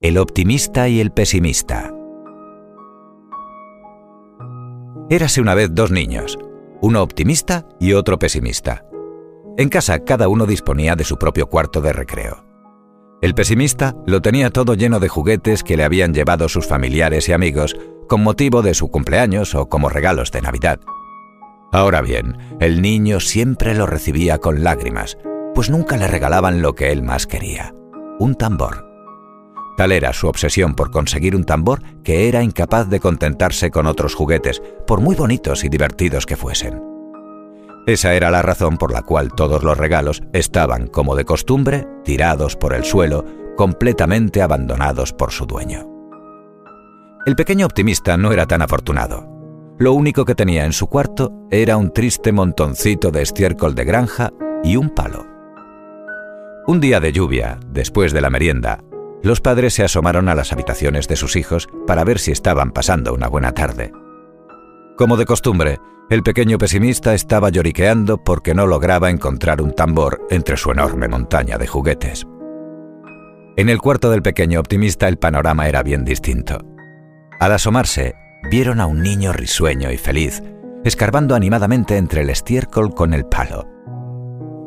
El optimista y el pesimista. Érase una vez dos niños, uno optimista y otro pesimista. En casa cada uno disponía de su propio cuarto de recreo. El pesimista lo tenía todo lleno de juguetes que le habían llevado sus familiares y amigos con motivo de su cumpleaños o como regalos de Navidad. Ahora bien, el niño siempre lo recibía con lágrimas, pues nunca le regalaban lo que él más quería, un tambor. Tal era su obsesión por conseguir un tambor que era incapaz de contentarse con otros juguetes, por muy bonitos y divertidos que fuesen. Esa era la razón por la cual todos los regalos estaban, como de costumbre, tirados por el suelo, completamente abandonados por su dueño. El pequeño optimista no era tan afortunado. Lo único que tenía en su cuarto era un triste montoncito de estiércol de granja y un palo. Un día de lluvia, después de la merienda, los padres se asomaron a las habitaciones de sus hijos para ver si estaban pasando una buena tarde. Como de costumbre, el pequeño pesimista estaba lloriqueando porque no lograba encontrar un tambor entre su enorme montaña de juguetes. En el cuarto del pequeño optimista el panorama era bien distinto. Al asomarse, vieron a un niño risueño y feliz, escarbando animadamente entre el estiércol con el palo.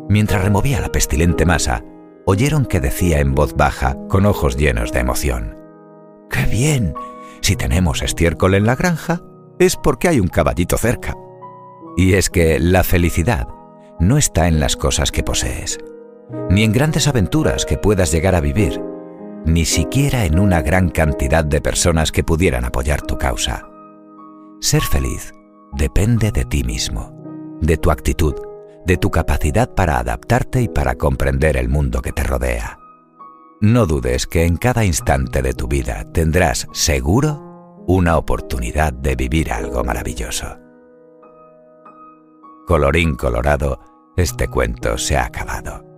Mientras removía la pestilente masa, oyeron que decía en voz baja, con ojos llenos de emoción. ¡Qué bien! Si tenemos estiércol en la granja, es porque hay un caballito cerca. Y es que la felicidad no está en las cosas que posees, ni en grandes aventuras que puedas llegar a vivir, ni siquiera en una gran cantidad de personas que pudieran apoyar tu causa. Ser feliz depende de ti mismo, de tu actitud, de tu capacidad para adaptarte y para comprender el mundo que te rodea. No dudes que en cada instante de tu vida tendrás seguro una oportunidad de vivir algo maravilloso. Colorín colorado, este cuento se ha acabado.